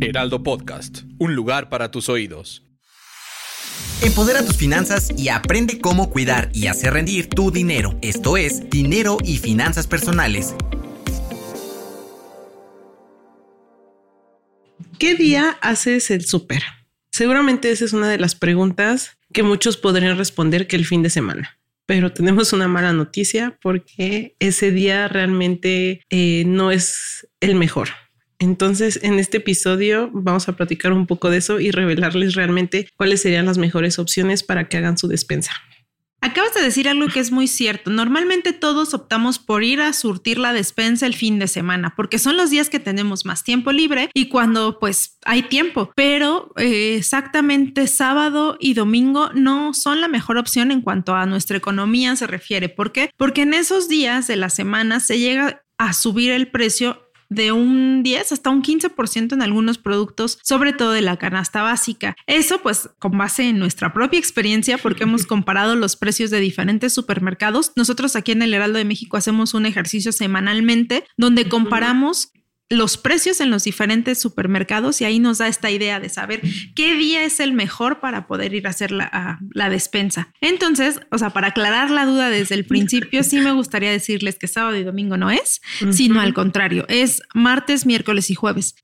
Heraldo Podcast, un lugar para tus oídos. Empodera tus finanzas y aprende cómo cuidar y hacer rendir tu dinero. Esto es Dinero y Finanzas Personales. ¿Qué día haces el súper? Seguramente esa es una de las preguntas que muchos podrían responder que el fin de semana. Pero tenemos una mala noticia porque ese día realmente eh, no es el mejor. Entonces, en este episodio vamos a platicar un poco de eso y revelarles realmente cuáles serían las mejores opciones para que hagan su despensa. Acabas de decir algo que es muy cierto. Normalmente todos optamos por ir a surtir la despensa el fin de semana, porque son los días que tenemos más tiempo libre y cuando pues hay tiempo. Pero eh, exactamente sábado y domingo no son la mejor opción en cuanto a nuestra economía se refiere. ¿Por qué? Porque en esos días de la semana se llega a subir el precio de un 10 hasta un 15% en algunos productos, sobre todo de la canasta básica. Eso pues con base en nuestra propia experiencia porque hemos comparado los precios de diferentes supermercados. Nosotros aquí en el Heraldo de México hacemos un ejercicio semanalmente donde comparamos los precios en los diferentes supermercados y ahí nos da esta idea de saber qué día es el mejor para poder ir a hacer la, la, despensa. Entonces, o sea, para aclarar la duda desde el principio, sí me gustaría decirles que sábado y domingo no es, sino al contrario, es martes, miércoles y jueves.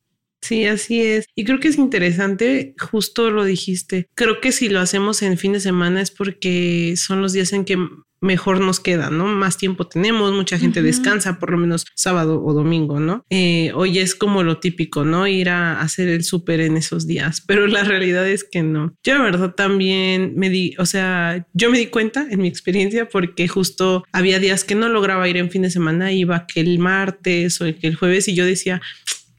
Sí, así es. Y creo que es interesante, justo lo dijiste. Creo que si lo hacemos en fin de semana es porque son los días en que mejor nos queda, ¿no? Más tiempo tenemos, mucha gente descansa, por lo menos sábado o domingo, ¿no? Eh, hoy es como lo típico, ¿no? Ir a hacer el súper en esos días, pero la realidad es que no. Yo la verdad también me di, o sea, yo me di cuenta en mi experiencia porque justo había días que no lograba ir en fin de semana, iba que el martes o que el jueves y yo decía,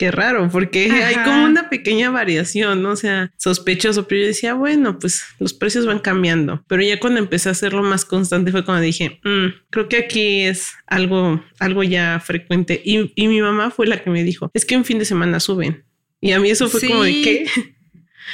qué raro, porque hay como una pequeña variación, ¿no? O sea, sospechoso, pero yo decía, bueno, pues los precios van cambiando. Pero ya cuando empecé a hacerlo más constante fue cuando dije, mm, creo que aquí es algo, algo ya frecuente. Y, y, mi mamá fue la que me dijo, es que un fin de semana suben. Y a mí eso fue como de qué.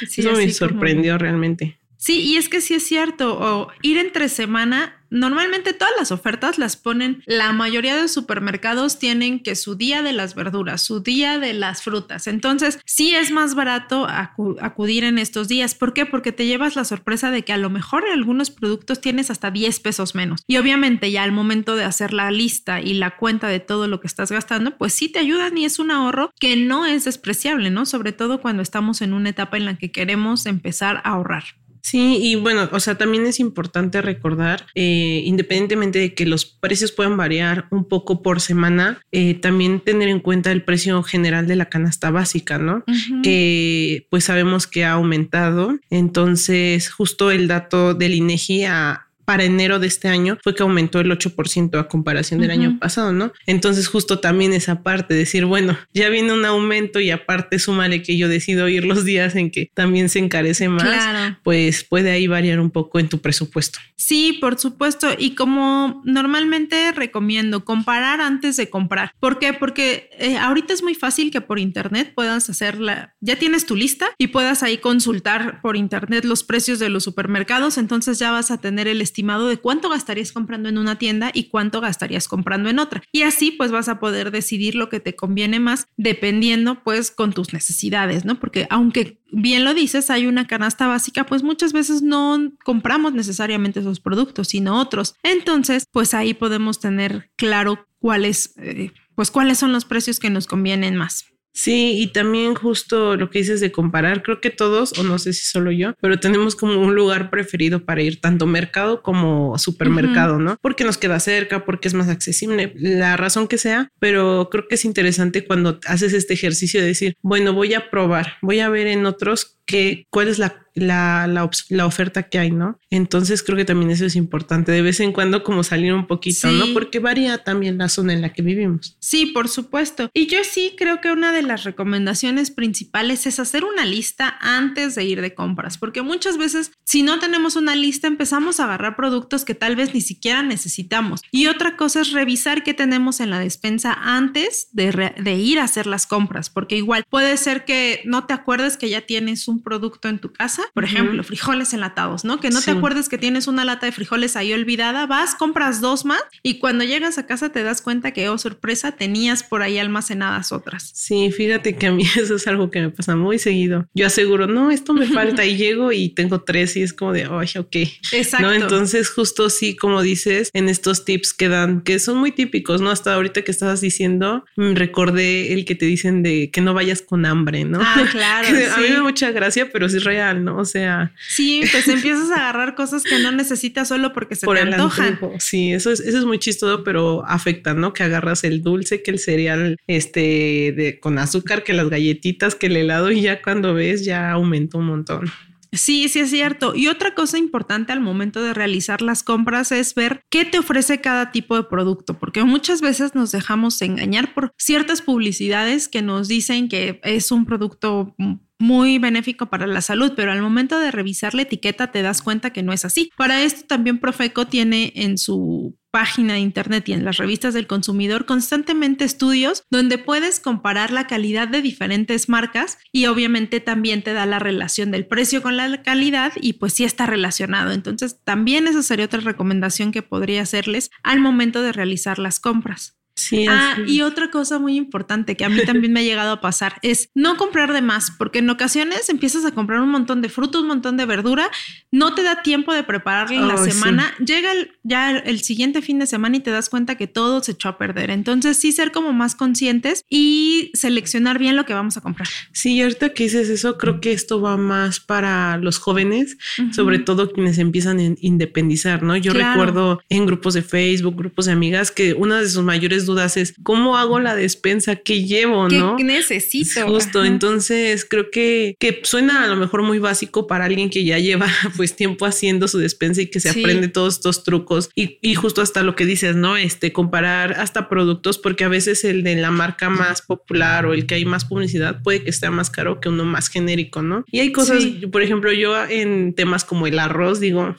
eso me sorprendió realmente. Sí, y es que sí es cierto, o ir entre semana Normalmente todas las ofertas las ponen, la mayoría de supermercados tienen que su día de las verduras, su día de las frutas. Entonces, sí es más barato acudir en estos días. ¿Por qué? Porque te llevas la sorpresa de que a lo mejor en algunos productos tienes hasta 10 pesos menos. Y obviamente ya al momento de hacer la lista y la cuenta de todo lo que estás gastando, pues sí te ayudan y es un ahorro que no es despreciable, ¿no? Sobre todo cuando estamos en una etapa en la que queremos empezar a ahorrar. Sí, y bueno, o sea, también es importante recordar, eh, independientemente de que los precios puedan variar un poco por semana, eh, también tener en cuenta el precio general de la canasta básica, ¿no? Que pues sabemos que ha aumentado. Entonces, justo el dato del INEGI a para enero de este año fue que aumentó el 8% a comparación del año pasado, ¿no? Entonces justo también esa parte, decir, bueno, ya viene un aumento y aparte súmale que yo decido ir los días en que también se encarece más, pues puede ahí variar un poco en tu presupuesto. Sí, por supuesto. Y como normalmente recomiendo comparar antes de comprar. ¿Por qué? Porque eh, ahorita es muy fácil que por internet puedas hacerla, ya tienes tu lista y puedas ahí consultar por internet los precios de los supermercados, entonces ya vas a tener el estilo estimado de cuánto gastarías comprando en una tienda y cuánto gastarías comprando en otra. Y así pues vas a poder decidir lo que te conviene más dependiendo pues con tus necesidades, ¿no? Porque aunque bien lo dices, hay una canasta básica, pues muchas veces no compramos necesariamente esos productos, sino otros. Entonces, pues ahí podemos tener claro cuáles, eh, pues cuáles son los precios que nos convienen más. Sí, y también justo lo que dices de comparar, creo que todos, o no sé si solo yo, pero tenemos como un lugar preferido para ir tanto mercado como supermercado, ¿no? Porque nos queda cerca, porque es más accesible, la razón que sea, pero creo que es interesante cuando haces este ejercicio de decir, bueno, voy a probar, voy a ver en otros que, cuál es la la, la, oferta que hay, ¿no? Entonces creo que también eso es importante, de vez en cuando como salir un poquito, ¿no? Porque varía también la zona en la que vivimos. Sí, por supuesto. Y yo sí creo que una de las recomendaciones principales es hacer una lista antes de ir de compras, porque muchas veces si no tenemos una lista empezamos a agarrar productos que tal vez ni siquiera necesitamos. Y otra cosa es revisar qué tenemos en la despensa antes de, de ir a hacer las compras, porque igual puede ser que no te acuerdes que ya tienes un producto en tu casa por ejemplo, frijoles enlatados, ¿no? Que no te acuerdes que tienes una lata de frijoles ahí olvidada, vas, compras dos más y cuando llegas a casa te das cuenta que, oh, sorpresa, tenías por ahí almacenadas otras. Sí, fíjate que a mí eso es algo que me pasa muy seguido. Yo aseguro, no, esto me falta y llego y tengo tres y es como de, ay, ok. Exacto. ¿No? Entonces, justo sí, como dices, en estos tips que dan, que son muy típicos, ¿no? Hasta ahorita que estabas diciendo, mm, recordé el que te dicen de que no vayas con hambre, ¿no? Ah, claro. A mí me da mucha gracia, pero sí es real, ¿no? O sea. Sí, pues empiezas a agarrar cosas que no necesitas solo porque se te antojan. Sí, eso es, eso es muy chistoso, pero afecta, ¿no? Que agarras el dulce, que el cereal este de, con azúcar, que las galletitas, que el helado, y ya cuando ves ya aumenta un montón. Sí, sí es cierto. Y otra cosa importante al momento de realizar las compras es ver qué te ofrece cada tipo de producto, porque muchas veces nos dejamos engañar por ciertas publicidades que nos dicen que es un producto muy benéfico para la salud, pero al momento de revisar la etiqueta te das cuenta que no es así. Para esto también Profeco tiene en su página de internet y en las revistas del consumidor constantemente estudios donde puedes comparar la calidad de diferentes marcas y obviamente también te da la relación del precio con la calidad y pues sí está relacionado. Entonces también esa sería otra recomendación que podría hacerles al momento de realizar las compras. Sí, ah, y otra cosa muy importante que a mí también me ha llegado a pasar es no comprar de más, porque en ocasiones empiezas a comprar un montón de fruta, un montón de verdura, no te da tiempo de prepararla en la semana, llega ya el siguiente fin de semana y te das cuenta que todo se echó a perder. Entonces sí ser como más conscientes y seleccionar bien lo que vamos a comprar. Sí, ahorita que dices eso, creo que esto va más para los jóvenes, sobre todo quienes empiezan a independizar, ¿no? Yo recuerdo en grupos de Facebook, grupos de amigas, que una de sus mayores dudas es cómo hago la despensa, qué llevo, ¿no? ¿Qué necesito? Justo, entonces creo que, que suena a lo mejor muy básico para alguien que ya lleva pues tiempo haciendo su despensa y que se aprende todos estos trucos y, y, justo hasta lo que dices, ¿no? Este, comparar hasta productos porque a veces el de la marca más popular o el que hay más publicidad puede que esté más caro que uno más genérico, ¿no? Y hay cosas, por ejemplo, yo en temas como el arroz digo,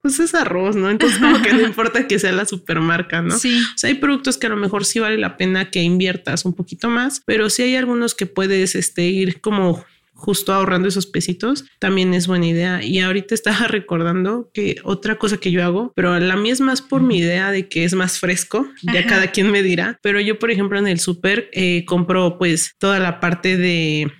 pues es arroz, ¿no? Entonces como que no importa que sea la supermarca, ¿no? Sí. O sea, hay productos que a lo mejor sí vale la pena que inviertas un poquito más, pero sí hay algunos que puedes este, ir como justo ahorrando esos pesitos, también es buena idea. Y ahorita estaba recordando que otra cosa que yo hago, pero la mía es más por mi idea de que es más fresco, ya cada quien me dirá, pero yo por ejemplo en el súper eh, compro pues toda la parte de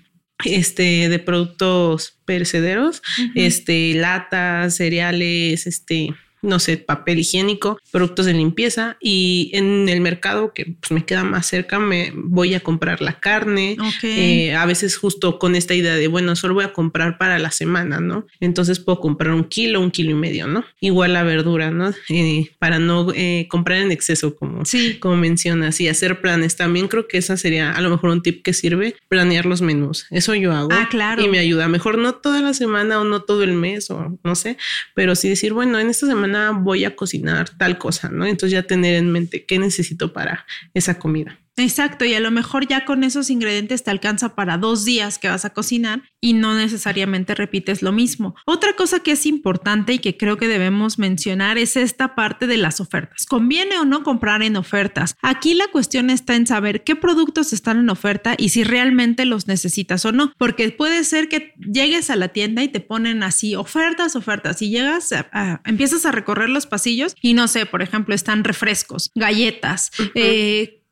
este de productos perecederos, este latas, cereales, este no sé, papel higiénico, productos de limpieza y en el mercado que pues, me queda más cerca me voy a comprar la carne. Eh, a veces justo con esta idea de, bueno, solo voy a comprar para la semana, ¿no? Entonces puedo comprar un kilo, un kilo y medio, ¿no? Igual la verdura, ¿no? Eh, para no eh, comprar en exceso, como, como mencionas, y hacer planes. También creo que esa sería a lo mejor un tip que sirve, planear los menús. Eso yo hago. Ah, claro. Y me ayuda. Mejor no toda la semana o no todo el mes o no sé, pero sí decir, bueno, en esta semana voy a cocinar tal cosa, ¿no? Entonces ya tener en mente qué necesito para esa comida. Exacto, y a lo mejor ya con esos ingredientes te alcanza para dos días que vas a cocinar y no necesariamente repites lo mismo. Otra cosa que es importante y que creo que debemos mencionar es esta parte de las ofertas. ¿Conviene o no comprar en ofertas? Aquí la cuestión está en saber qué productos están en oferta y si realmente los necesitas o no, porque puede ser que llegues a la tienda y te ponen así ofertas, ofertas y llegas, a, empiezas a recorrer los pasillos y no sé, por ejemplo, están refrescos, galletas,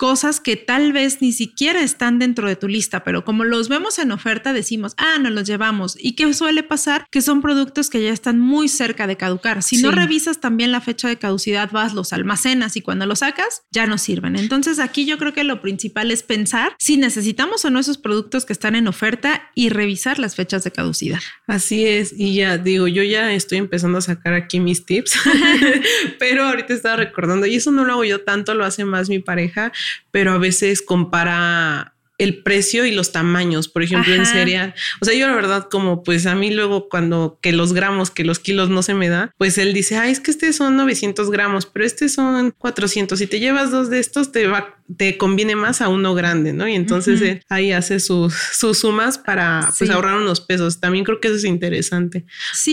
cosas que tal vez ni siquiera están dentro de tu lista, pero como los vemos en oferta decimos, ah, no los llevamos. ¿Y qué suele pasar? Que son productos que ya están muy cerca de caducar. Si no revisas también la fecha de caducidad, vas, los almacenas y cuando los sacas ya no sirven. Entonces aquí yo creo que lo principal es pensar si necesitamos o no esos productos que están en oferta y revisar las fechas de caducidad. Así es. Y ya digo, yo ya estoy empezando a sacar aquí mis tips, pero ahorita estaba recordando y eso no lo hago yo tanto, lo hace más mi pareja, pero a veces compara el precio y los tamaños, por ejemplo, en cereal. O sea, yo la verdad, como pues a mí luego cuando que los gramos, que los kilos no se me da, pues él dice, ay, es que este son 900 gramos, pero este son 400. Si te llevas dos de estos, te va, te conviene más a uno grande, ¿no? Y entonces ahí hace sus, sus sumas para pues ahorrar unos pesos. También creo que eso es interesante. Sí.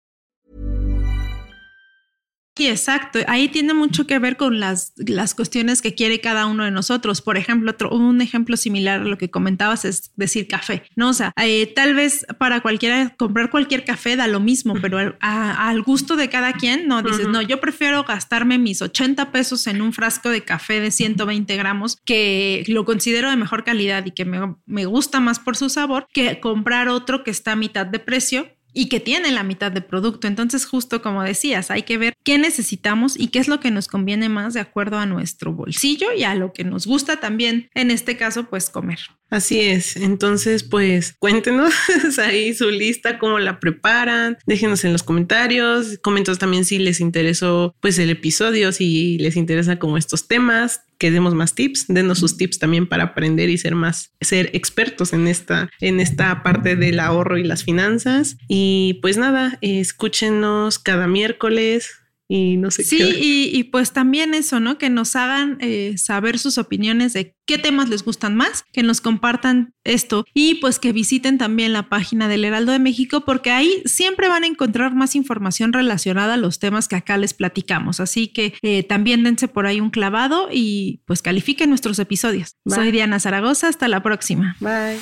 Sí, exacto. Ahí tiene mucho que ver con las, las cuestiones que quiere cada uno de nosotros. Por ejemplo, otro, un ejemplo similar a lo que comentabas es decir café, ¿no? O sea, eh, tal vez para cualquiera comprar cualquier café da lo mismo, pero al, gusto de cada quien, no dices, no, yo prefiero gastarme mis 80 pesos en un frasco de café de 120 gramos que lo considero de mejor calidad y que me, me gusta más por su sabor que comprar otro que está a mitad de precio y que tiene la mitad de producto. Entonces, justo como decías, hay que ver qué necesitamos y qué es lo que nos conviene más de acuerdo a nuestro bolsillo y a lo que nos gusta también, en este caso, pues comer. Así es. Entonces, pues cuéntenos ahí su lista, cómo la preparan. Déjenos en los comentarios. Coméntanos también si les interesó pues el episodio, si les interesa como estos temas que demos más tips, denos sus tips también para aprender y ser más, ser expertos en esta, en esta parte del ahorro y las finanzas. Y pues nada, escúchenos cada miércoles y no sé sí, qué. Sí, y, pues también eso, ¿no? Que nos hagan eh, saber sus opiniones de qué temas les gustan más, que nos compartan esto y pues que visiten también la página del Heraldo de México porque ahí siempre van a encontrar más información relacionada a los temas que acá les platicamos. Así que eh, también dense por ahí un clavado y pues califiquen nuestros episodios. Soy Diana Zaragoza, hasta la próxima. Bye.